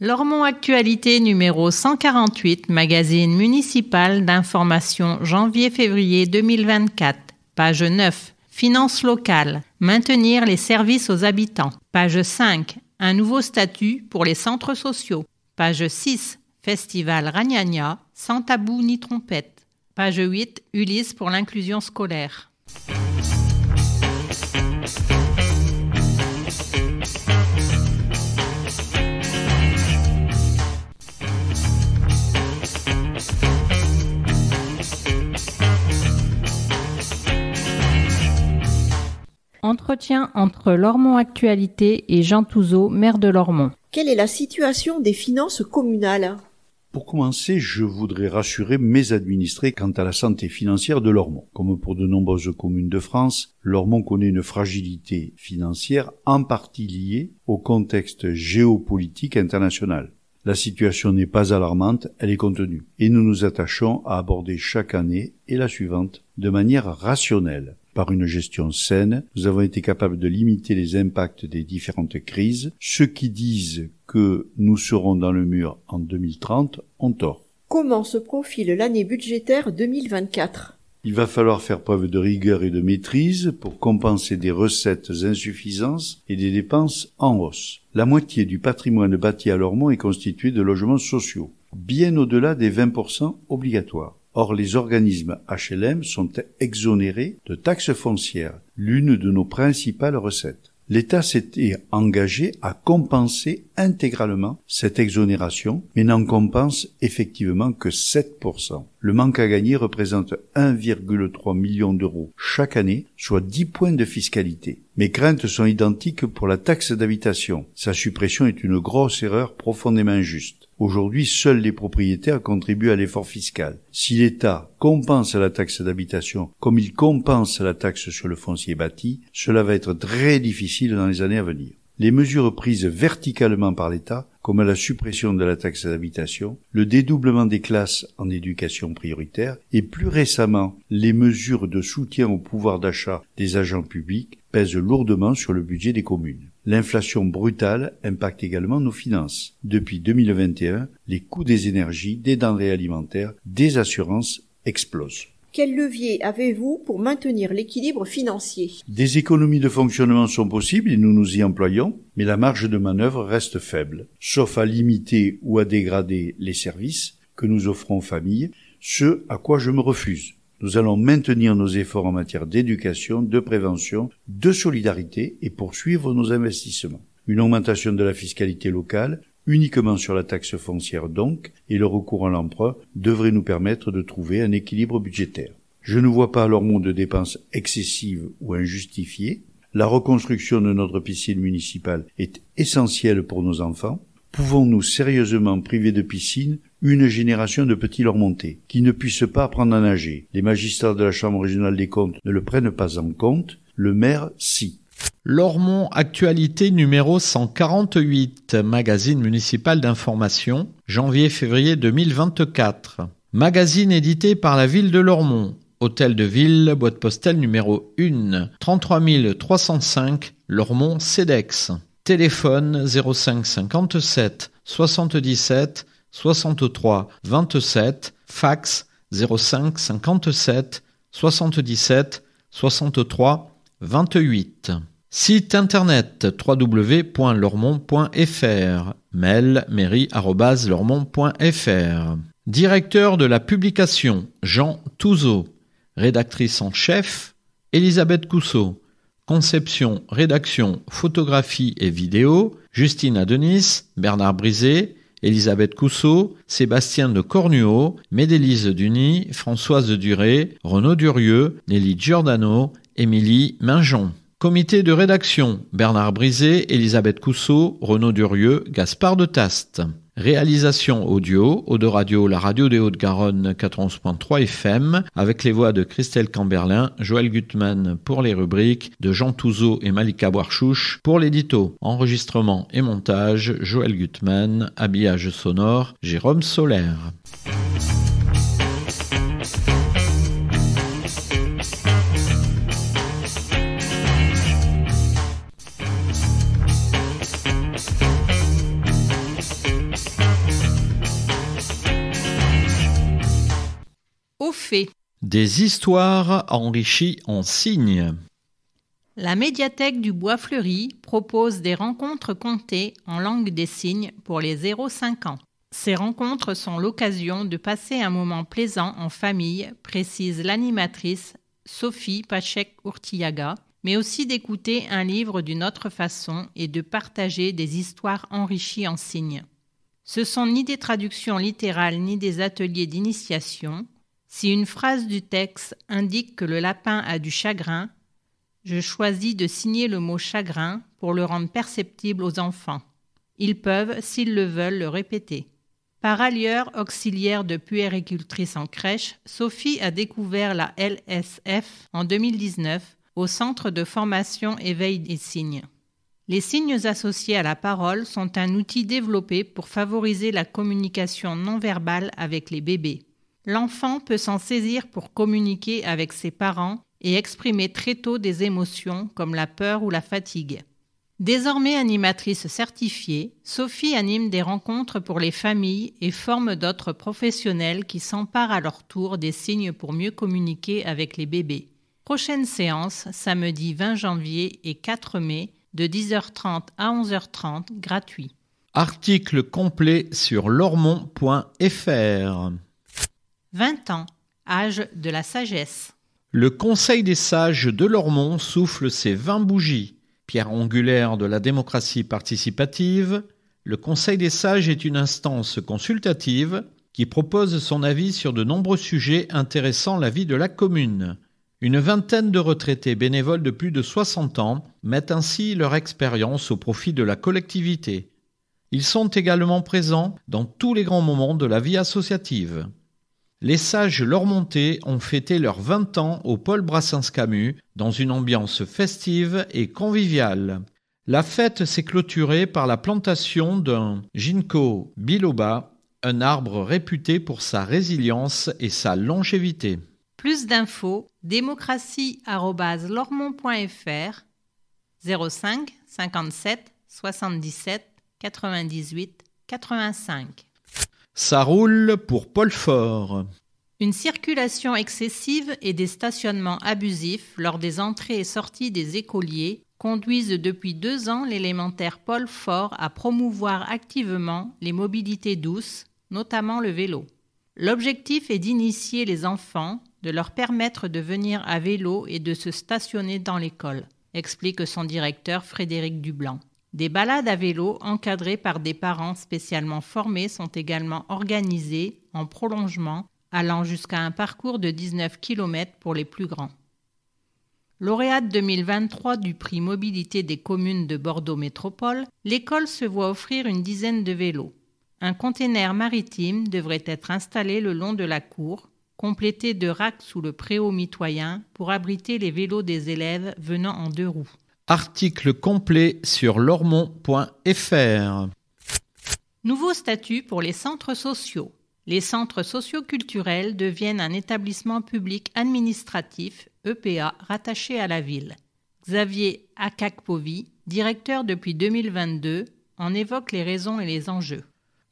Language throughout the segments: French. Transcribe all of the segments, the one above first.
Lormont Actualité numéro 148, magazine municipal d'information janvier-février 2024. Page 9. Finances locales. Maintenir les services aux habitants. Page 5. Un nouveau statut pour les centres sociaux. Page 6. Festival Ragnagna, sans tabou ni trompette. Page 8. Ulysse pour l'inclusion scolaire. Entretien entre Lormont Actualité et Jean Touzeau, maire de Lormont. Quelle est la situation des finances communales? Pour commencer, je voudrais rassurer mes administrés quant à la santé financière de Lormont. Comme pour de nombreuses communes de France, Lormont connaît une fragilité financière en partie liée au contexte géopolitique international. La situation n'est pas alarmante, elle est contenue. Et nous nous attachons à aborder chaque année et la suivante de manière rationnelle. Par une gestion saine, nous avons été capables de limiter les impacts des différentes crises. Ceux qui disent que nous serons dans le mur en 2030 ont tort. Comment se profile l'année budgétaire 2024 Il va falloir faire preuve de rigueur et de maîtrise pour compenser des recettes insuffisances et des dépenses en hausse. La moitié du patrimoine bâti à Lormont est constitué de logements sociaux, bien au-delà des 20% obligatoires. Or, les organismes HLM sont exonérés de taxes foncières, l'une de nos principales recettes. L'État s'était engagé à compenser intégralement cette exonération, mais n'en compense effectivement que 7%. Le manque à gagner représente 1,3 million d'euros chaque année, soit 10 points de fiscalité. Mes craintes sont identiques pour la taxe d'habitation. Sa suppression est une grosse erreur profondément injuste. Aujourd'hui, seuls les propriétaires contribuent à l'effort fiscal. Si l'État compense la taxe d'habitation comme il compense la taxe sur le foncier bâti, cela va être très difficile dans les années à venir. Les mesures prises verticalement par l'État, comme la suppression de la taxe d'habitation, le dédoublement des classes en éducation prioritaire et plus récemment les mesures de soutien au pouvoir d'achat des agents publics pèsent lourdement sur le budget des communes. L'inflation brutale impacte également nos finances. Depuis 2021, les coûts des énergies, des denrées alimentaires, des assurances explosent. Quel levier avez-vous pour maintenir l'équilibre financier? Des économies de fonctionnement sont possibles et nous nous y employons, mais la marge de manœuvre reste faible, sauf à limiter ou à dégrader les services que nous offrons aux familles, ce à quoi je me refuse. Nous allons maintenir nos efforts en matière d'éducation, de prévention, de solidarité et poursuivre nos investissements. Une augmentation de la fiscalité locale, uniquement sur la taxe foncière donc, et le recours à l'emprunt devrait nous permettre de trouver un équilibre budgétaire. Je ne vois pas alors de dépenses excessives ou injustifiées. La reconstruction de notre piscine municipale est essentielle pour nos enfants. Pouvons-nous sérieusement priver de piscine une génération de petits Lormontais qui ne puissent pas apprendre à nager? Les magistrats de la Chambre régionale des comptes ne le prennent pas en compte, le maire si. Lormont Actualité numéro 148, magazine municipal d'information, janvier-février 2024. Magazine édité par la ville de Lormont. Hôtel de ville, boîte postale numéro 1, 33 305, Lormont CEDEX. Téléphone 05 57 77 63 27, fax 05 57 77 63 28. Site internet www.lormont.fr. Mail mairie.lormont.fr. Directeur de la publication Jean Touzeau. Rédactrice en chef Elisabeth Cousseau. Conception, rédaction, photographie et vidéo Justine Adenis, Bernard Brisé, Elisabeth Cousseau, Sébastien de Cornuau, Médélise Duny, Françoise Duré, Renaud Durieux, Nelly Giordano, Émilie Minjon. Comité de rédaction Bernard Brisé, Elisabeth Cousseau, Renaud Durieux, Gaspard de Taste. Réalisation audio, Eau de Radio, la radio des Hauts-de-Garonne 91.3 FM, avec les voix de Christelle Camberlin, Joël Gutmann pour les rubriques, de Jean Touzeau et Malika Boarchouche pour l'édito. Enregistrement et montage, Joël Gutmann, habillage sonore, Jérôme Solaire. Des histoires enrichies en signes. La médiathèque du Bois Fleuri propose des rencontres comptées en langue des signes pour les 0-5 ans. Ces rencontres sont l'occasion de passer un moment plaisant en famille, précise l'animatrice Sophie Pachek-Urtiaga, mais aussi d'écouter un livre d'une autre façon et de partager des histoires enrichies en signes. Ce sont ni des traductions littérales ni des ateliers d'initiation. Si une phrase du texte indique que le lapin a du chagrin, je choisis de signer le mot chagrin pour le rendre perceptible aux enfants. Ils peuvent, s'ils le veulent, le répéter. Par ailleurs, auxiliaire de puéricultrice en crèche, Sophie a découvert la LSF en 2019 au Centre de formation éveil des signes. Les signes associés à la parole sont un outil développé pour favoriser la communication non verbale avec les bébés. L'enfant peut s'en saisir pour communiquer avec ses parents et exprimer très tôt des émotions comme la peur ou la fatigue. Désormais animatrice certifiée, Sophie anime des rencontres pour les familles et forme d'autres professionnels qui s'emparent à leur tour des signes pour mieux communiquer avec les bébés. Prochaine séance, samedi 20 janvier et 4 mai, de 10h30 à 11h30, gratuit. Article complet sur lormont.fr 20 ans, âge de la sagesse. Le Conseil des sages de Lormont souffle ses 20 bougies. Pierre angulaire de la démocratie participative, le Conseil des sages est une instance consultative qui propose son avis sur de nombreux sujets intéressant la vie de la commune. Une vingtaine de retraités bénévoles de plus de 60 ans mettent ainsi leur expérience au profit de la collectivité. Ils sont également présents dans tous les grands moments de la vie associative. Les sages Lormontais ont fêté leurs 20 ans au Paul Brassens-Camus dans une ambiance festive et conviviale. La fête s'est clôturée par la plantation d'un ginkgo biloba, un arbre réputé pour sa résilience et sa longévité. Plus d'infos, démocratie.lormont.fr 05 57 77 98 85. Ça roule pour Paul Fort. Une circulation excessive et des stationnements abusifs lors des entrées et sorties des écoliers conduisent depuis deux ans l'élémentaire Paul Fort à promouvoir activement les mobilités douces, notamment le vélo. L'objectif est d'initier les enfants, de leur permettre de venir à vélo et de se stationner dans l'école, explique son directeur Frédéric Dublanc. Des balades à vélo encadrées par des parents spécialement formés sont également organisées en prolongement allant jusqu'à un parcours de 19 km pour les plus grands. Lauréate 2023 du prix Mobilité des communes de Bordeaux Métropole, l'école se voit offrir une dizaine de vélos. Un container maritime devrait être installé le long de la cour, complété de racks sous le préau mitoyen pour abriter les vélos des élèves venant en deux roues. Article complet sur lormont.fr. Nouveau statut pour les centres sociaux. Les centres socioculturels deviennent un établissement public administratif, EPA, rattaché à la ville. Xavier Akakpovi, directeur depuis 2022, en évoque les raisons et les enjeux.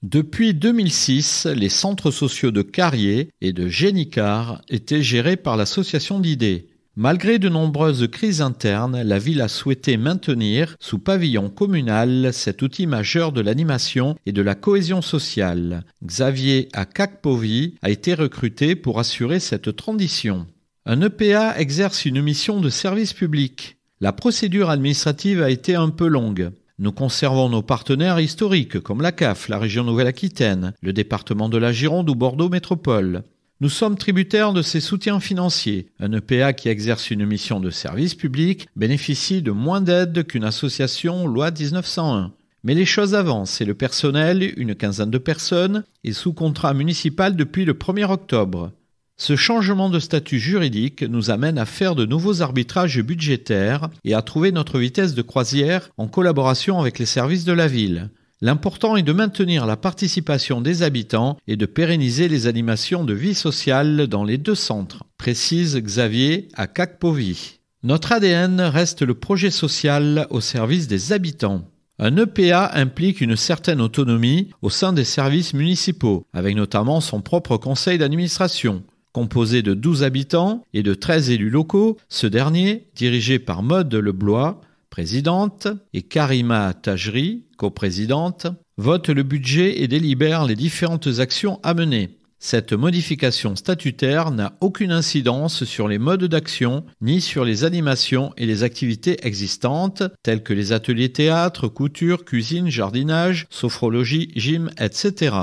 Depuis 2006, les centres sociaux de Carrier et de Génicard étaient gérés par l'association d'idées. Malgré de nombreuses crises internes, la ville a souhaité maintenir, sous pavillon communal, cet outil majeur de l'animation et de la cohésion sociale. Xavier Akakpovi a été recruté pour assurer cette transition. Un EPA exerce une mission de service public. La procédure administrative a été un peu longue. Nous conservons nos partenaires historiques comme la CAF, la région Nouvelle-Aquitaine, le département de la Gironde ou Bordeaux Métropole. Nous sommes tributaires de ces soutiens financiers. Un EPA qui exerce une mission de service public bénéficie de moins d'aide qu'une association loi 1901. Mais les choses avancent et le personnel, une quinzaine de personnes, est sous contrat municipal depuis le 1er octobre. Ce changement de statut juridique nous amène à faire de nouveaux arbitrages budgétaires et à trouver notre vitesse de croisière en collaboration avec les services de la ville. L'important est de maintenir la participation des habitants et de pérenniser les animations de vie sociale dans les deux centres, précise Xavier à Kakpovi. Notre ADN reste le projet social au service des habitants. Un EPA implique une certaine autonomie au sein des services municipaux, avec notamment son propre conseil d'administration. Composé de 12 habitants et de 13 élus locaux, ce dernier, dirigé par Maude Leblois, présidente, et Karima Tajri, coprésidente, vote le budget et délibère les différentes actions à mener. Cette modification statutaire n'a aucune incidence sur les modes d'action ni sur les animations et les activités existantes telles que les ateliers théâtre, couture, cuisine, jardinage, sophrologie, gym, etc.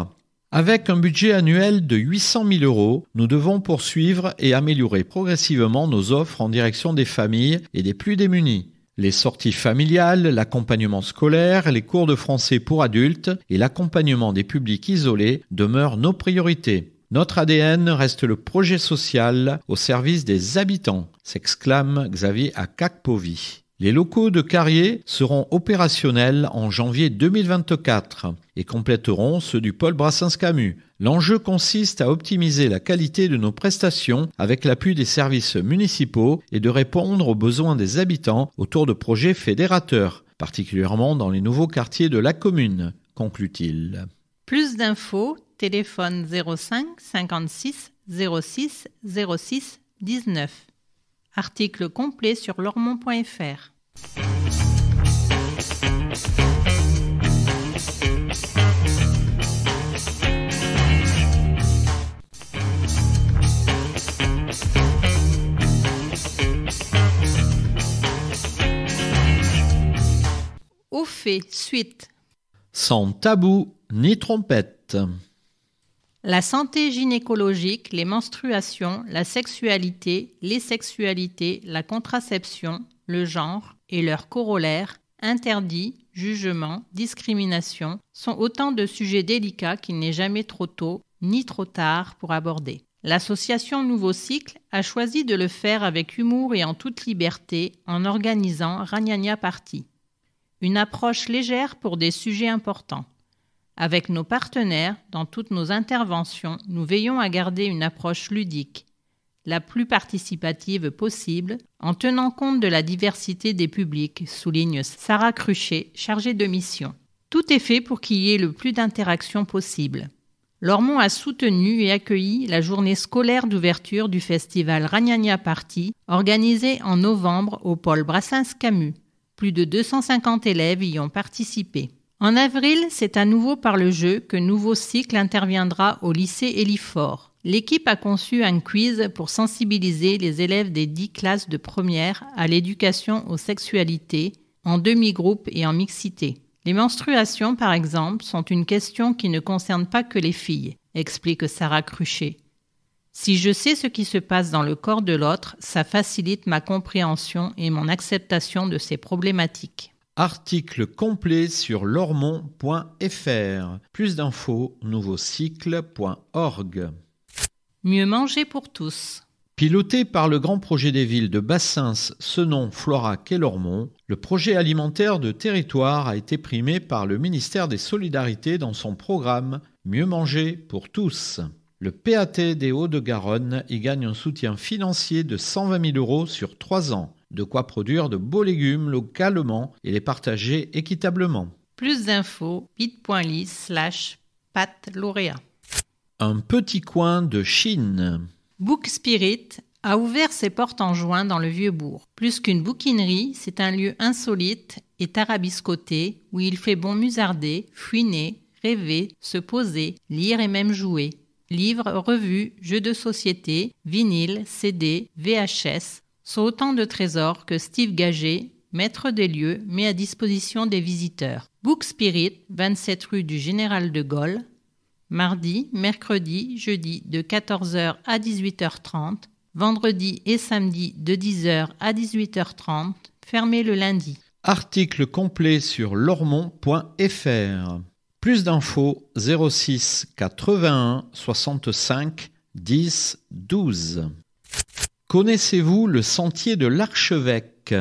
Avec un budget annuel de 800 000 euros, nous devons poursuivre et améliorer progressivement nos offres en direction des familles et des plus démunis. Les sorties familiales, l'accompagnement scolaire, les cours de français pour adultes et l'accompagnement des publics isolés demeurent nos priorités. Notre ADN reste le projet social au service des habitants, s'exclame Xavier Akakpovi. Les locaux de Carrier seront opérationnels en janvier 2024 et compléteront ceux du pôle Brassens-Camus. L'enjeu consiste à optimiser la qualité de nos prestations avec l'appui des services municipaux et de répondre aux besoins des habitants autour de projets fédérateurs, particulièrement dans les nouveaux quartiers de la commune, conclut-il. Plus d'infos, téléphone 05 56 06 06 19. Article complet sur lormont.fr. Au fait, suite? Sans tabou ni trompette. La santé gynécologique, les menstruations, la sexualité, les sexualités, la contraception, le genre et leurs corollaires, interdits, jugements, discrimination, sont autant de sujets délicats qu'il n'est jamais trop tôt ni trop tard pour aborder. L'association Nouveau Cycle a choisi de le faire avec humour et en toute liberté en organisant Ragnagna Party. Une approche légère pour des sujets importants. Avec nos partenaires, dans toutes nos interventions, nous veillons à garder une approche ludique, la plus participative possible, en tenant compte de la diversité des publics, souligne Sarah Cruchet, chargée de mission. Tout est fait pour qu'il y ait le plus d'interactions possible. Lormont a soutenu et accueilli la journée scolaire d'ouverture du festival Ragnagna Party, organisé en novembre au pôle Brassens-Camus. Plus de 250 élèves y ont participé. En avril, c'est à nouveau par le jeu que Nouveau Cycle interviendra au lycée Elifort. L'équipe a conçu un quiz pour sensibiliser les élèves des dix classes de première à l'éducation aux sexualités, en demi-groupe et en mixité. Les menstruations, par exemple, sont une question qui ne concerne pas que les filles, explique Sarah Cruchet. Si je sais ce qui se passe dans le corps de l'autre, ça facilite ma compréhension et mon acceptation de ces problématiques. Article complet sur lormont.fr. Plus d'infos, nouveaucycle.org. Mieux manger pour tous. Piloté par le grand projet des villes de Bassins, Senon, Florac et Lormont, le projet alimentaire de territoire a été primé par le ministère des Solidarités dans son programme Mieux manger pour tous. Le PAT des Hauts-de-Garonne y gagne un soutien financier de 120 000 euros sur trois ans. De quoi produire de beaux légumes localement et les partager équitablement. Plus d'infos, bit.ly slash lauréat. Un petit coin de Chine. Book Spirit a ouvert ses portes en juin dans le Vieux-Bourg. Plus qu'une bouquinerie, c'est un lieu insolite et tarabiscoté où il fait bon musarder, fouiner, rêver, se poser, lire et même jouer. Livres, revues, jeux de société, vinyles, CD, VHS sont autant de trésors que Steve Gagé, maître des lieux, met à disposition des visiteurs. Book Spirit, 27 rue du Général de Gaulle, mardi, mercredi, jeudi de 14h à 18h30, vendredi et samedi de 10h à 18h30, fermé le lundi. Article complet sur lormont.fr. Plus d'infos 06 81 65 10 12. Connaissez-vous le sentier de l'archevêque?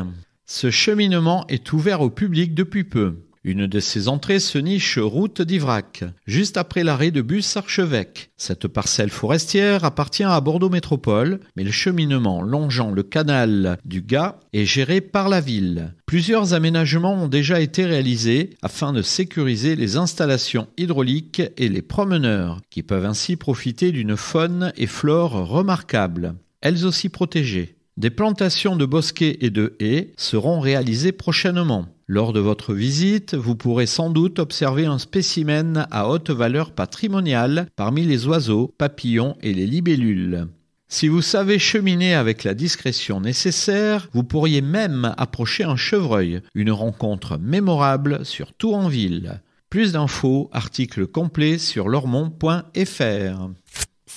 Ce cheminement est ouvert au public depuis peu. Une de ces entrées se niche route d'Ivrac, juste après l'arrêt de bus Archevêque. Cette parcelle forestière appartient à Bordeaux Métropole, mais le cheminement longeant le canal du Gard est géré par la ville. Plusieurs aménagements ont déjà été réalisés afin de sécuriser les installations hydrauliques et les promeneurs, qui peuvent ainsi profiter d'une faune et flore remarquables, elles aussi protégées. Des plantations de bosquets et de haies seront réalisées prochainement. Lors de votre visite, vous pourrez sans doute observer un spécimen à haute valeur patrimoniale parmi les oiseaux, papillons et les libellules. Si vous savez cheminer avec la discrétion nécessaire, vous pourriez même approcher un chevreuil, une rencontre mémorable surtout en ville. Plus d'infos, article complet sur lormont.fr.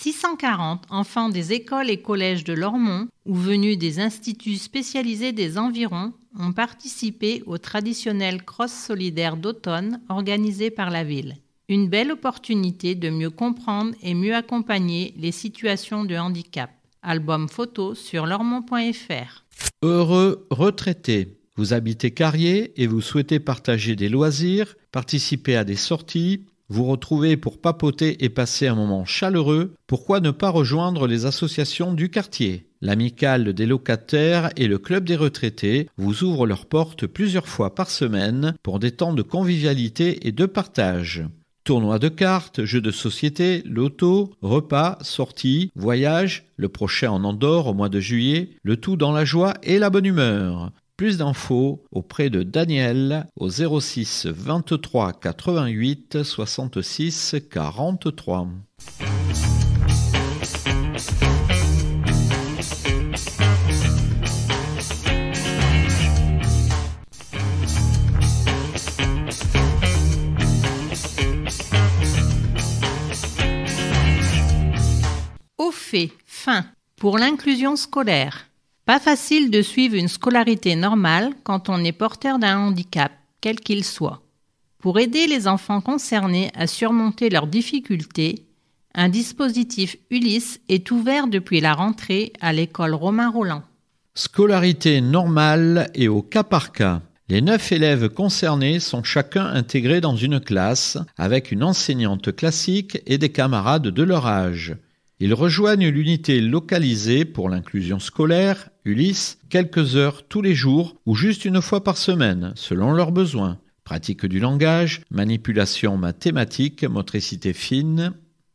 640 enfants des écoles et collèges de Lormont ou venus des instituts spécialisés des environs ont participé au traditionnel cross solidaire d'automne organisé par la ville. Une belle opportunité de mieux comprendre et mieux accompagner les situations de handicap. Album photo sur lormont.fr. Heureux retraité. Vous habitez Carrier et vous souhaitez partager des loisirs, participer à des sorties, vous retrouvez pour papoter et passer un moment chaleureux, pourquoi ne pas rejoindre les associations du quartier? L'amicale des locataires et le club des retraités vous ouvrent leurs portes plusieurs fois par semaine pour des temps de convivialité et de partage. Tournois de cartes, jeux de société, loto, repas, sorties, voyages, le prochain en Andorre au mois de juillet, le tout dans la joie et la bonne humeur. Plus d'infos auprès de Daniel au 06 23 88 66 43. Au fait, fin pour l'inclusion scolaire. Pas facile de suivre une scolarité normale quand on est porteur d'un handicap, quel qu'il soit. Pour aider les enfants concernés à surmonter leurs difficultés, un dispositif Ulysse est ouvert depuis la rentrée à l'école Romain Roland. Scolarité normale et au cas par cas. Les neuf élèves concernés sont chacun intégrés dans une classe avec une enseignante classique et des camarades de leur âge. Ils rejoignent l'unité localisée pour l'inclusion scolaire, Ulysse, quelques heures tous les jours ou juste une fois par semaine, selon leurs besoins. Pratique du langage, manipulation mathématique, motricité fine.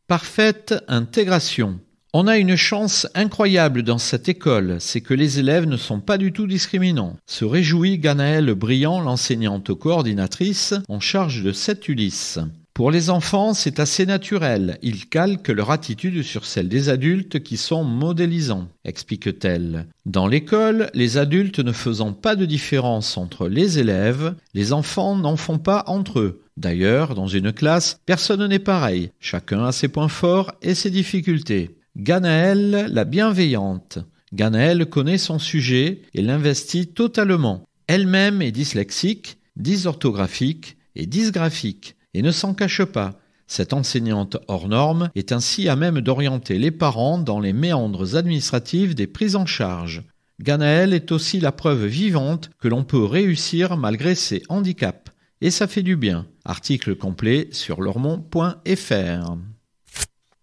Parfaite intégration. On a une chance incroyable dans cette école, c'est que les élèves ne sont pas du tout discriminants. Se réjouit Ganaëlle Briand, l'enseignante coordinatrice en charge de cette Ulysse. Pour les enfants, c'est assez naturel. Ils calquent leur attitude sur celle des adultes qui sont modélisants, explique-t-elle. Dans l'école, les adultes ne faisant pas de différence entre les élèves, les enfants n'en font pas entre eux. D'ailleurs, dans une classe, personne n'est pareil. Chacun a ses points forts et ses difficultés. Ganaëlle, la bienveillante. Ganaëlle connaît son sujet et l'investit totalement. Elle-même est dyslexique, dysorthographique et dysgraphique et ne s'en cache pas. Cette enseignante hors norme est ainsi à même d'orienter les parents dans les méandres administratifs des prises en charge. Ganaël est aussi la preuve vivante que l'on peut réussir malgré ses handicaps. Et ça fait du bien. Article complet sur lormont.fr.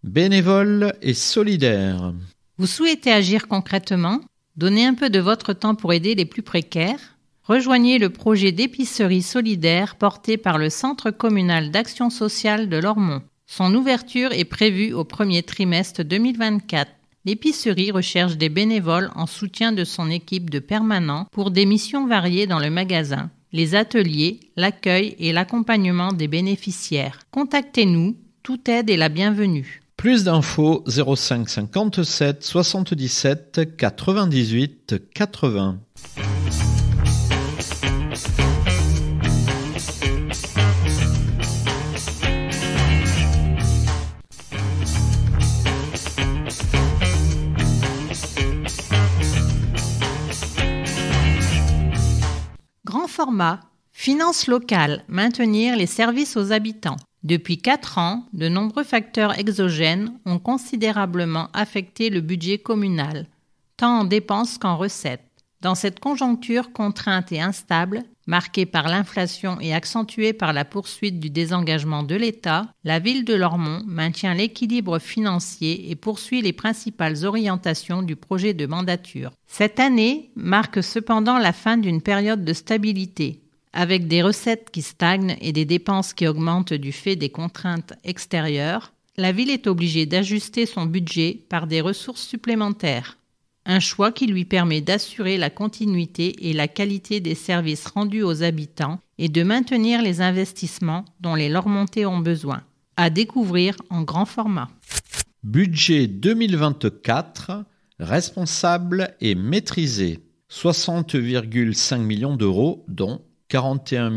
Bénévole et solidaire. Vous souhaitez agir concrètement? Donner un peu de votre temps pour aider les plus précaires Rejoignez le projet d'épicerie solidaire porté par le Centre communal d'action sociale de Lormont. Son ouverture est prévue au premier trimestre 2024. L'épicerie recherche des bénévoles en soutien de son équipe de permanents pour des missions variées dans le magasin, les ateliers, l'accueil et l'accompagnement des bénéficiaires. Contactez-nous, toute aide est la bienvenue. Plus d'infos 05 57 77 98 80. Format Finances locales, maintenir les services aux habitants. Depuis quatre ans, de nombreux facteurs exogènes ont considérablement affecté le budget communal, tant en dépenses qu'en recettes. Dans cette conjoncture contrainte et instable, marquée par l'inflation et accentuée par la poursuite du désengagement de l'État, la ville de Lormont maintient l'équilibre financier et poursuit les principales orientations du projet de mandature. Cette année marque cependant la fin d'une période de stabilité, avec des recettes qui stagnent et des dépenses qui augmentent du fait des contraintes extérieures. La ville est obligée d'ajuster son budget par des ressources supplémentaires un choix qui lui permet d'assurer la continuité et la qualité des services rendus aux habitants et de maintenir les investissements dont les Lormontais ont besoin. À découvrir en grand format. Budget 2024, responsable et maîtrisé. 60,5 millions d'euros, dont 41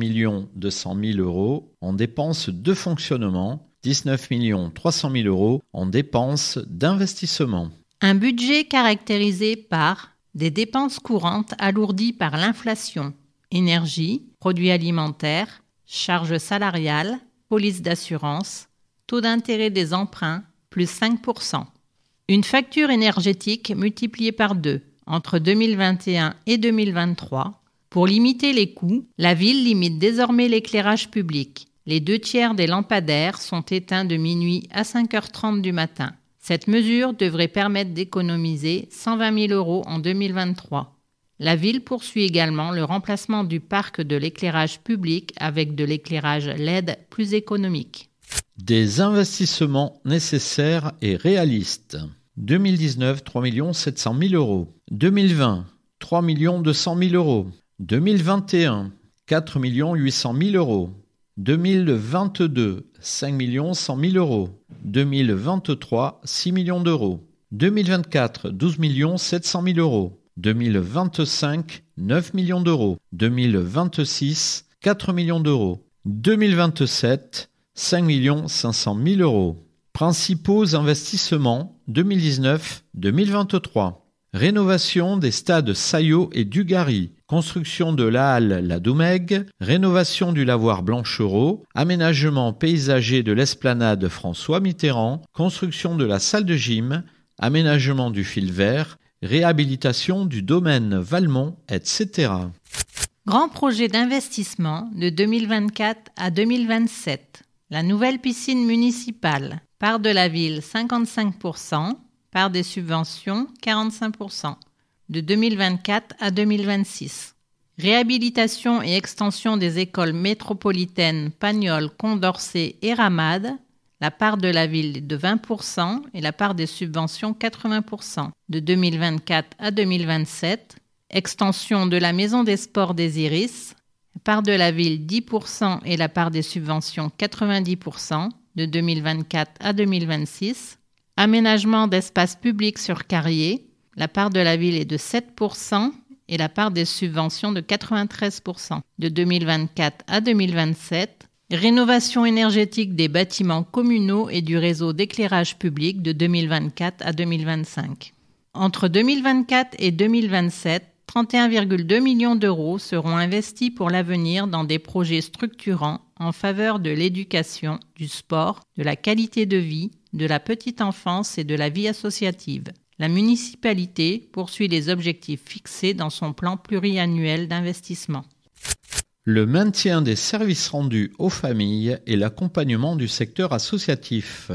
200 000 euros en dépenses de fonctionnement, 19 300 000 euros en dépenses d'investissement. Un budget caractérisé par des dépenses courantes alourdies par l'inflation, énergie, produits alimentaires, charges salariales, police d'assurance, taux d'intérêt des emprunts, plus 5%. Une facture énergétique multipliée par deux entre 2021 et 2023. Pour limiter les coûts, la ville limite désormais l'éclairage public. Les deux tiers des lampadaires sont éteints de minuit à 5h30 du matin. Cette mesure devrait permettre d'économiser 120 000 euros en 2023. La ville poursuit également le remplacement du parc de l'éclairage public avec de l'éclairage LED plus économique. Des investissements nécessaires et réalistes. 2019, 3 700 000 euros. 2020, 3 200 000 euros. 2021, 4 800 000 euros. 2022, 5 100 000 euros. 2023, 6 millions d'euros. 2024, 12 700 000 euros. 2025, 9 millions d'euros. 2026, 4 millions d'euros. 2027, 5 500 000 euros. Principaux investissements 2019-2023. Rénovation des stades Saillot et Dugarry, construction de la halle La Doumègue, rénovation du lavoir Blanchereau, aménagement paysager de l'esplanade François Mitterrand, construction de la salle de gym, aménagement du fil vert, réhabilitation du domaine Valmont, etc. Grand projet d'investissement de 2024 à 2027. La nouvelle piscine municipale part de la ville 55%, par des subventions 45%, de 2024 à 2026. Réhabilitation et extension des écoles métropolitaines Pagnol, Condorcet et Ramade, la part de la ville de 20% et la part des subventions 80%, de 2024 à 2027. Extension de la maison des sports des Iris, la part de la ville 10% et la part des subventions 90%, de 2024 à 2026 Aménagement d'espaces publics sur Carrier, la part de la ville est de 7% et la part des subventions de 93% de 2024 à 2027. Rénovation énergétique des bâtiments communaux et du réseau d'éclairage public de 2024 à 2025. Entre 2024 et 2027, 31,2 millions d'euros seront investis pour l'avenir dans des projets structurants en faveur de l'éducation, du sport, de la qualité de vie, de la petite enfance et de la vie associative. La municipalité poursuit les objectifs fixés dans son plan pluriannuel d'investissement. Le maintien des services rendus aux familles et l'accompagnement du secteur associatif.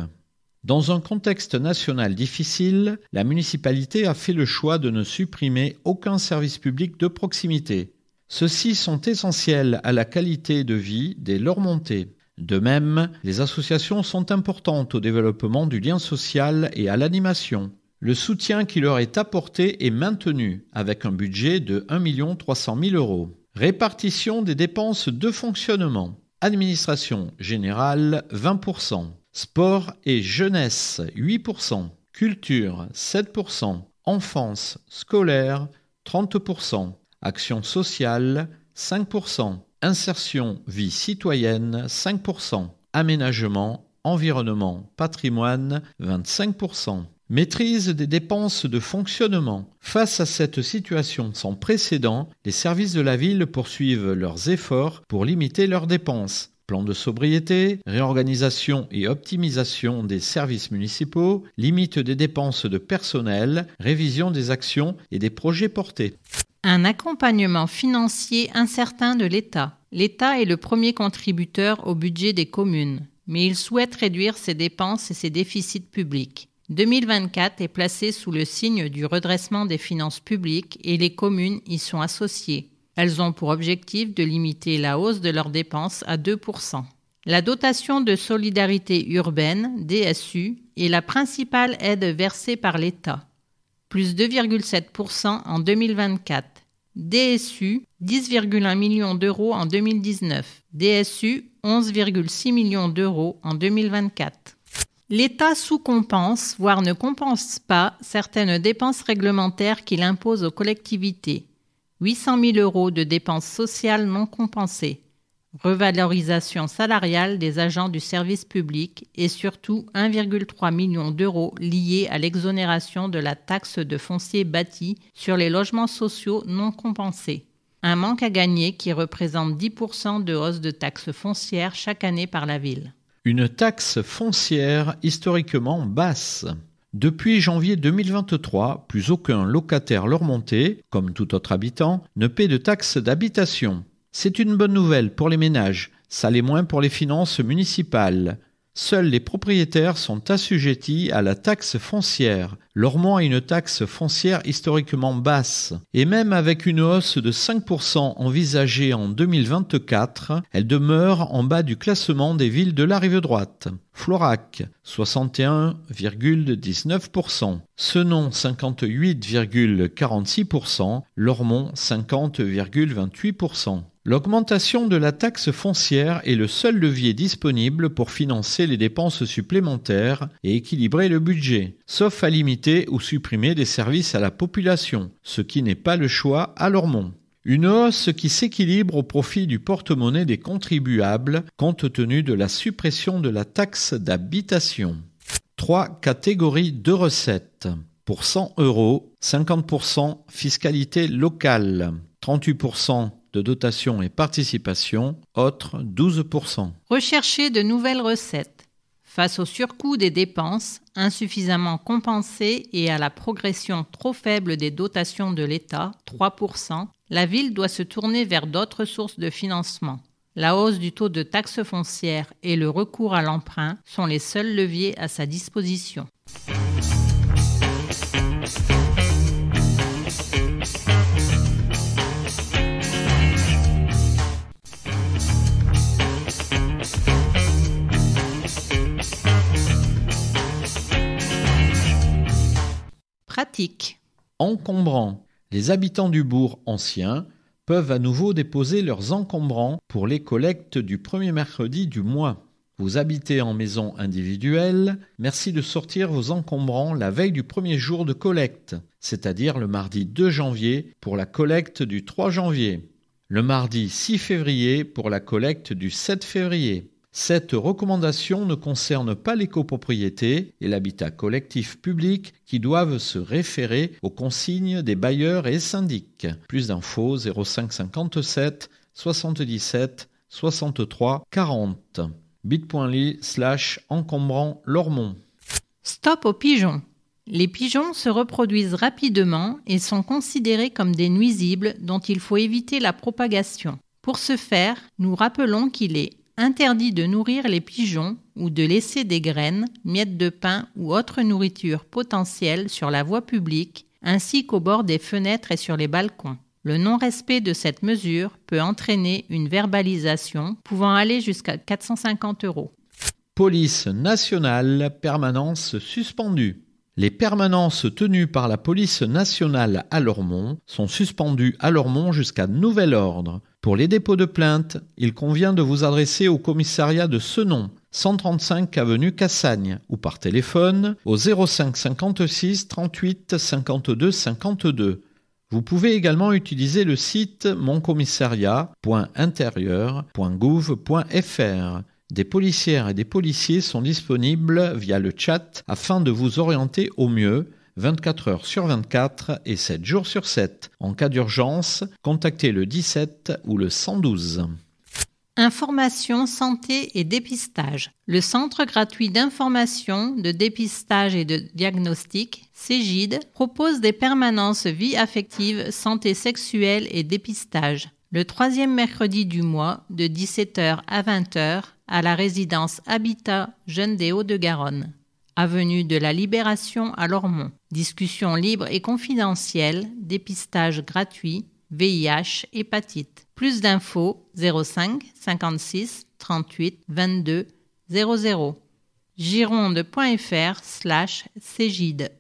Dans un contexte national difficile, la municipalité a fait le choix de ne supprimer aucun service public de proximité. Ceux-ci sont essentiels à la qualité de vie des Lormontais. De même, les associations sont importantes au développement du lien social et à l'animation. Le soutien qui leur est apporté est maintenu avec un budget de 1 300 000 euros. Répartition des dépenses de fonctionnement. Administration générale 20%. Sport et jeunesse 8%. Culture 7%. Enfance scolaire 30%. Action sociale 5%. Insertion vie citoyenne 5%. Aménagement, environnement, patrimoine 25%. Maîtrise des dépenses de fonctionnement. Face à cette situation sans précédent, les services de la ville poursuivent leurs efforts pour limiter leurs dépenses. Plan de sobriété, réorganisation et optimisation des services municipaux, limite des dépenses de personnel, révision des actions et des projets portés. Un accompagnement financier incertain de l'État. L'État est le premier contributeur au budget des communes, mais il souhaite réduire ses dépenses et ses déficits publics. 2024 est placé sous le signe du redressement des finances publiques et les communes y sont associées. Elles ont pour objectif de limiter la hausse de leurs dépenses à 2%. La dotation de solidarité urbaine, DSU, est la principale aide versée par l'État, plus 2,7% en 2024. DSU, 10,1 millions d'euros en 2019. DSU, 11,6 millions d'euros en 2024. L'État sous-compense, voire ne compense pas, certaines dépenses réglementaires qu'il impose aux collectivités. 800 000 euros de dépenses sociales non compensées revalorisation salariale des agents du service public et surtout 1,3 million d'euros liés à l'exonération de la taxe de foncier bâti sur les logements sociaux non compensés. Un manque à gagner qui représente 10% de hausse de taxes foncières chaque année par la ville. Une taxe foncière historiquement basse. Depuis janvier 2023, plus aucun locataire leur comme tout autre habitant, ne paie de taxe d'habitation. C'est une bonne nouvelle pour les ménages, ça l'est moins pour les finances municipales. Seuls les propriétaires sont assujettis à la taxe foncière. Lormont a une taxe foncière historiquement basse. Et même avec une hausse de 5% envisagée en 2024, elle demeure en bas du classement des villes de la rive droite. Florac, 61,19%. Senon, 58,46%. Lormont, 50,28%. L'augmentation de la taxe foncière est le seul levier disponible pour financer les dépenses supplémentaires et équilibrer le budget, sauf à limiter ou supprimer des services à la population, ce qui n'est pas le choix à Lormont. Une hausse qui s'équilibre au profit du porte-monnaie des contribuables compte tenu de la suppression de la taxe d'habitation. Trois catégories de recettes. Pour 100 euros, 50% fiscalité locale, 38% de dotation et participation, autres 12%. Rechercher de nouvelles recettes. Face au surcoût des dépenses, insuffisamment compensées et à la progression trop faible des dotations de l'État, 3%, la ville doit se tourner vers d'autres sources de financement. La hausse du taux de taxe foncière et le recours à l'emprunt sont les seuls leviers à sa disposition. Pratique. Encombrant. Les habitants du bourg ancien peuvent à nouveau déposer leurs encombrants pour les collectes du premier mercredi du mois. Vous habitez en maison individuelle, merci de sortir vos encombrants la veille du premier jour de collecte, c'est-à-dire le mardi 2 janvier pour la collecte du 3 janvier, le mardi 6 février pour la collecte du 7 février, cette recommandation ne concerne pas les copropriétés et l'habitat collectif public qui doivent se référer aux consignes des bailleurs et syndics. Plus d'infos 05 57 77 63 40 bit.ly slash encombrant Lormont. Stop aux pigeons. Les pigeons se reproduisent rapidement et sont considérés comme des nuisibles dont il faut éviter la propagation. Pour ce faire, nous rappelons qu'il est Interdit de nourrir les pigeons ou de laisser des graines, miettes de pain ou autre nourriture potentielle sur la voie publique, ainsi qu'au bord des fenêtres et sur les balcons. Le non-respect de cette mesure peut entraîner une verbalisation pouvant aller jusqu'à 450 euros. Police nationale, permanence suspendue. Les permanences tenues par la police nationale à Lormont sont suspendues à Lormont jusqu'à nouvel ordre. Pour les dépôts de plainte, il convient de vous adresser au commissariat de Senon, 135 avenue Cassagne, ou par téléphone au 05 56 38 52 52. Vous pouvez également utiliser le site moncommissariat.intérieur.gouv.fr. Des policières et des policiers sont disponibles via le chat afin de vous orienter au mieux 24 heures sur 24 et 7 jours sur 7. En cas d'urgence, contactez le 17 ou le 112. Information, santé et dépistage. Le Centre gratuit d'information, de dépistage et de diagnostic, CEGID, propose des permanences vie affective, santé sexuelle et dépistage. Le troisième mercredi du mois, de 17h à 20h, à la résidence Habitat Jeunes des Hauts-de-Garonne. Avenue de la Libération à Lormont. Discussion libre et confidentielle, dépistage gratuit, VIH, hépatite. Plus d'infos 05 56 38 22 00. gironde.fr slash cégide.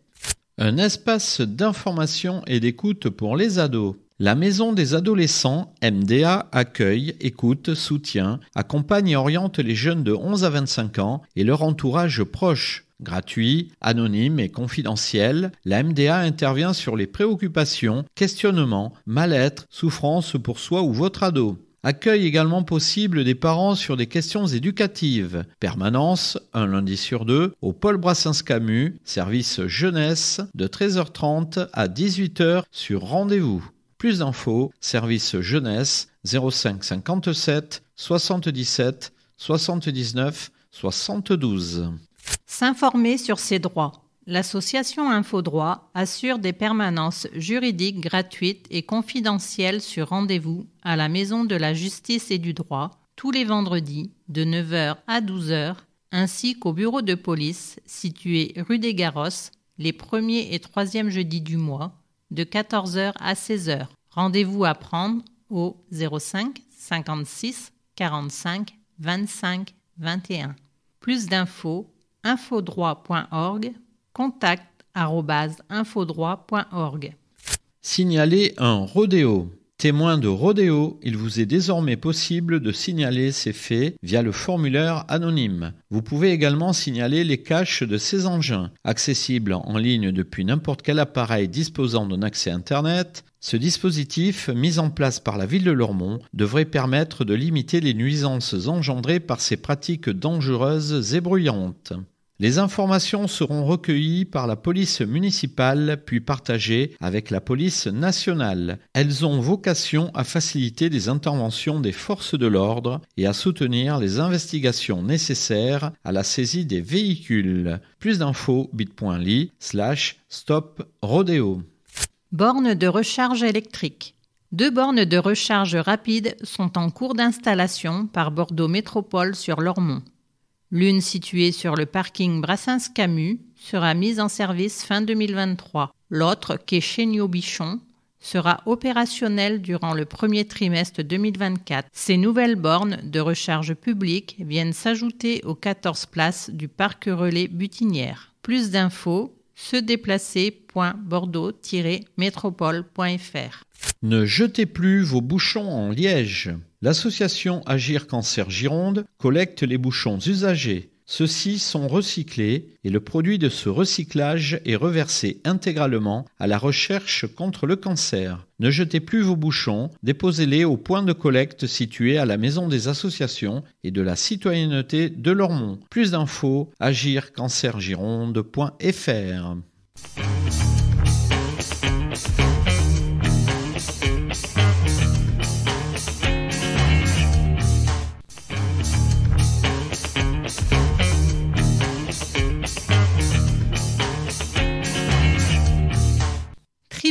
Un espace d'information et d'écoute pour les ados. La Maison des adolescents, MDA, accueille, écoute, soutient, accompagne et oriente les jeunes de 11 à 25 ans et leur entourage proche. Gratuit, anonyme et confidentiel, la MDA intervient sur les préoccupations, questionnements, mal-être, souffrances pour soi ou votre ado. Accueil également possible des parents sur des questions éducatives. Permanence, un lundi sur deux, au Paul Brassens-Camus, service jeunesse, de 13h30 à 18h sur rendez-vous. Plus d'infos, service jeunesse 05 57 77 79 72. S'informer sur ses droits. L'association Infodroit assure des permanences juridiques gratuites et confidentielles sur rendez-vous à la Maison de la Justice et du Droit tous les vendredis de 9h à 12h ainsi qu'au bureau de police situé rue des Garros les premiers et troisièmes jeudis du mois de 14h à 16h. Rendez-vous à prendre au 05 56 45 25 21. Plus d'infos infodroit.org, contact infodroit.org. Signaler un rodéo. Témoin de rodéo, il vous est désormais possible de signaler ces faits via le formulaire anonyme. Vous pouvez également signaler les caches de ces engins, accessibles en ligne depuis n'importe quel appareil disposant d'un accès Internet. Ce dispositif, mis en place par la ville de Lormont, devrait permettre de limiter les nuisances engendrées par ces pratiques dangereuses et bruyantes. Les informations seront recueillies par la police municipale puis partagées avec la police nationale. Elles ont vocation à faciliter les interventions des forces de l'ordre et à soutenir les investigations nécessaires à la saisie des véhicules. Plus d'infos bit.ly slash stop rodéo. Bornes de recharge électrique. Deux bornes de recharge rapide sont en cours d'installation par Bordeaux Métropole sur Lormont. L'une située sur le parking Brassens-Camus sera mise en service fin 2023. L'autre, est Chéniaud-Bichon, sera opérationnelle durant le premier trimestre 2024. Ces nouvelles bornes de recharge publique viennent s'ajouter aux 14 places du parc relais Butinière. Plus d'infos se déplacer.bordeaux-métropole.fr. Ne jetez plus vos bouchons en liège. L'association Agir Cancer Gironde collecte les bouchons usagés. Ceux-ci sont recyclés et le produit de ce recyclage est reversé intégralement à la recherche contre le cancer. Ne jetez plus vos bouchons, déposez-les au point de collecte situé à la Maison des associations et de la citoyenneté de Lormont. Plus d'infos, agircancergironde.fr.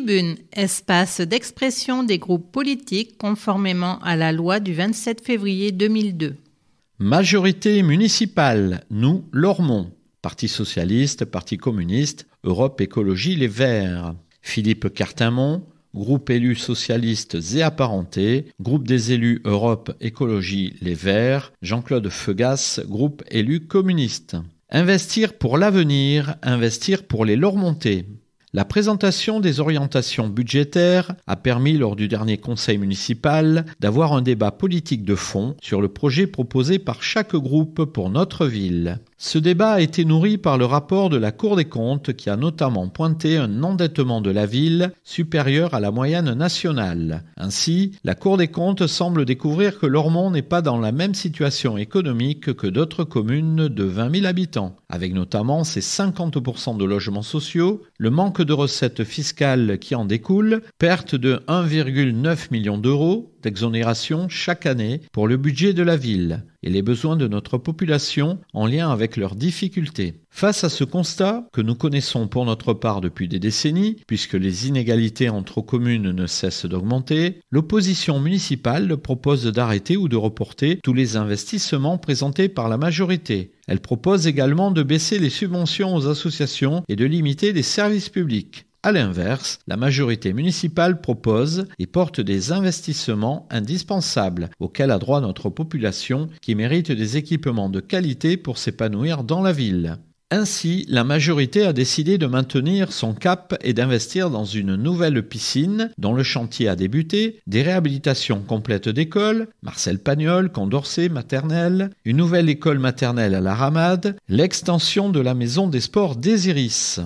Tribune, espace d'expression des groupes politiques conformément à la loi du 27 février 2002. Majorité municipale, nous, Lormont. Parti socialiste, Parti communiste, Europe Écologie Les Verts. Philippe Cartimont, groupe élu socialiste et apparenté, groupe des élus Europe Écologie Les Verts, Jean-Claude Feugas, groupe élu communiste. Investir pour l'avenir, investir pour les Lormontais. La présentation des orientations budgétaires a permis lors du dernier conseil municipal d'avoir un débat politique de fond sur le projet proposé par chaque groupe pour notre ville. Ce débat a été nourri par le rapport de la Cour des comptes qui a notamment pointé un endettement de la ville supérieur à la moyenne nationale. Ainsi, la Cour des comptes semble découvrir que Lormont n'est pas dans la même situation économique que d'autres communes de 20 000 habitants, avec notamment ses 50% de logements sociaux, le manque de recettes fiscales qui en découle, perte de 1,9 million d'euros, d'exonération chaque année pour le budget de la ville et les besoins de notre population en lien avec leurs difficultés. Face à ce constat, que nous connaissons pour notre part depuis des décennies, puisque les inégalités entre communes ne cessent d'augmenter, l'opposition municipale propose d'arrêter ou de reporter tous les investissements présentés par la majorité. Elle propose également de baisser les subventions aux associations et de limiter les services publics. À l'inverse, la majorité municipale propose et porte des investissements indispensables auxquels a droit notre population qui mérite des équipements de qualité pour s'épanouir dans la ville. Ainsi, la majorité a décidé de maintenir son cap et d'investir dans une nouvelle piscine dont le chantier a débuté, des réhabilitations complètes d'écoles, Marcel Pagnol, Condorcet, maternelle, une nouvelle école maternelle à la Ramade, l'extension de la maison des sports des Iris.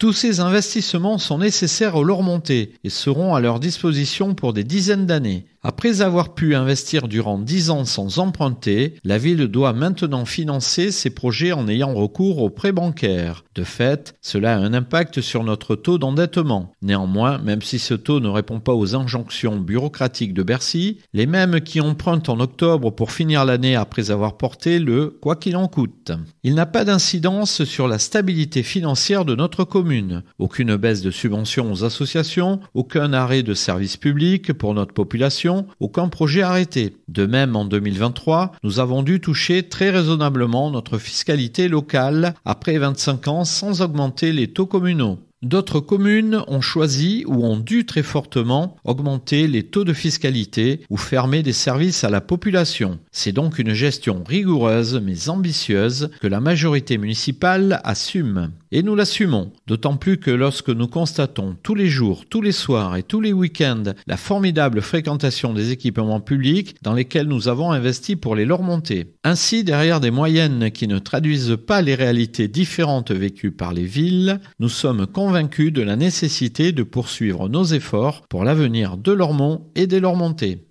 Tous ces investissements sont nécessaires au Lormontais et seront à leur disposition pour des dizaines d'années. Après avoir pu investir durant dix ans sans emprunter, la ville doit maintenant financer ses projets en ayant recours aux prêts bancaires. De fait, cela a un impact sur notre taux d'endettement. Néanmoins, même si ce taux ne répond pas aux injonctions bureaucratiques de Bercy, les mêmes qui empruntent en octobre pour finir l'année après avoir porté le quoi qu'il en coûte. Il n'a pas d'incidence sur la stabilité financière de notre commune. Aucune baisse de subventions aux associations, aucun arrêt de services publics pour notre population, aucun projet arrêté. De même, en 2023, nous avons dû toucher très raisonnablement notre fiscalité locale après 25 ans sans augmenter les taux communaux. D'autres communes ont choisi ou ont dû très fortement augmenter les taux de fiscalité ou fermer des services à la population. C'est donc une gestion rigoureuse mais ambitieuse que la majorité municipale assume. Et nous l'assumons, d'autant plus que lorsque nous constatons tous les jours, tous les soirs et tous les week-ends la formidable fréquentation des équipements publics dans lesquels nous avons investi pour les leur monter. Ainsi, derrière des moyennes qui ne traduisent pas les réalités différentes vécues par les villes, nous sommes convaincus de la nécessité de poursuivre nos efforts pour l'avenir de Lormont et des Lormontais.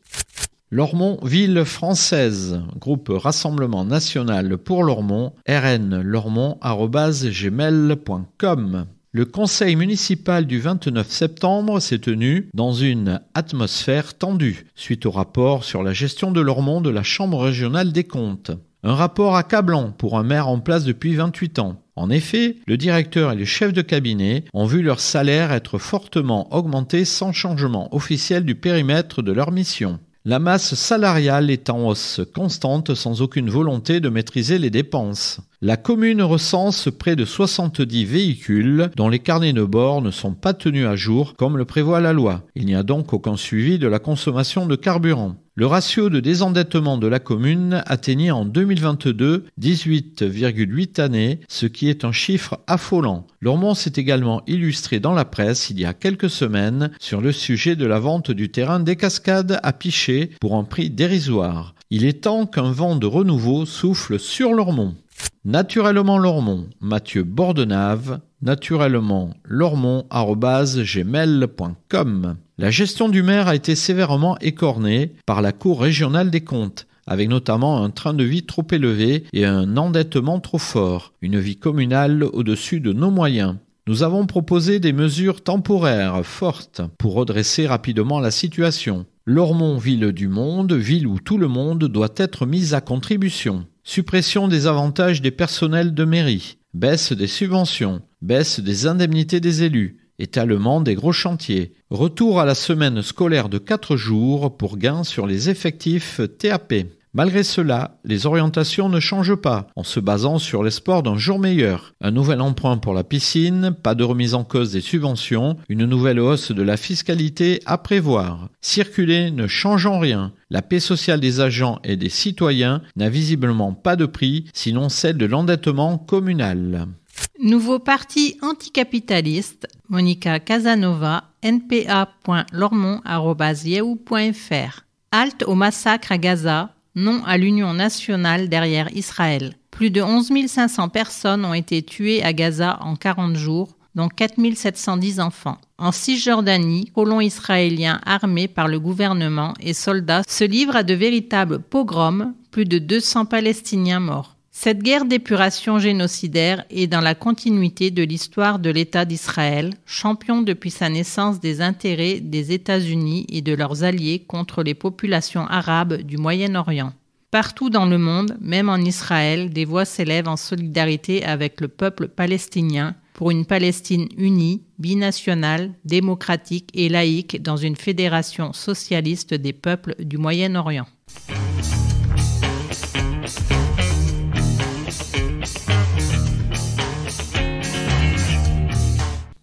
Lormont Ville Française, groupe Rassemblement National pour Lormont, rnlormont.gmail.com. Le conseil municipal du 29 septembre s'est tenu dans une atmosphère tendue suite au rapport sur la gestion de Lormont de la Chambre régionale des comptes. Un rapport accablant pour un maire en place depuis 28 ans. En effet, le directeur et le chef de cabinet ont vu leur salaire être fortement augmenté sans changement officiel du périmètre de leur mission. La masse salariale est en hausse constante sans aucune volonté de maîtriser les dépenses. La commune recense près de 70 véhicules dont les carnets de bord ne sont pas tenus à jour comme le prévoit la loi. Il n'y a donc aucun suivi de la consommation de carburant. Le ratio de désendettement de la commune atteignait en 2022 18,8 années, ce qui est un chiffre affolant. Lormont s'est également illustré dans la presse il y a quelques semaines sur le sujet de la vente du terrain des cascades à Piché pour un prix dérisoire. Il est temps qu'un vent de renouveau souffle sur Lormont. Naturellement Lormont, Mathieu Bordenave, naturellement lormont.gmail.com. La gestion du maire a été sévèrement écornée par la Cour régionale des comptes, avec notamment un train de vie trop élevé et un endettement trop fort, une vie communale au-dessus de nos moyens. Nous avons proposé des mesures temporaires fortes pour redresser rapidement la situation. Lormont, ville du monde, ville où tout le monde doit être mis à contribution. Suppression des avantages des personnels de mairie, baisse des subventions, baisse des indemnités des élus, étalement des gros chantiers, retour à la semaine scolaire de 4 jours pour gain sur les effectifs TAP. Malgré cela, les orientations ne changent pas, en se basant sur l'espoir d'un jour meilleur. Un nouvel emprunt pour la piscine, pas de remise en cause des subventions, une nouvelle hausse de la fiscalité à prévoir. Circuler ne change en rien. La paix sociale des agents et des citoyens n'a visiblement pas de prix, sinon celle de l'endettement communal. Nouveau parti anticapitaliste, Monica Casanova, npa.lormont.yahoo.fr. Halte au massacre à Gaza, non à l'Union nationale derrière Israël. Plus de 11 500 personnes ont été tuées à Gaza en 40 jours, dont 4 710 enfants. En Cisjordanie, colons israéliens armés par le gouvernement et soldats se livrent à de véritables pogroms, plus de 200 Palestiniens morts. Cette guerre d'épuration génocidaire est dans la continuité de l'histoire de l'État d'Israël, champion depuis sa naissance des intérêts des États-Unis et de leurs alliés contre les populations arabes du Moyen-Orient. Partout dans le monde, même en Israël, des voix s'élèvent en solidarité avec le peuple palestinien pour une Palestine unie, binationale, démocratique et laïque dans une fédération socialiste des peuples du Moyen-Orient.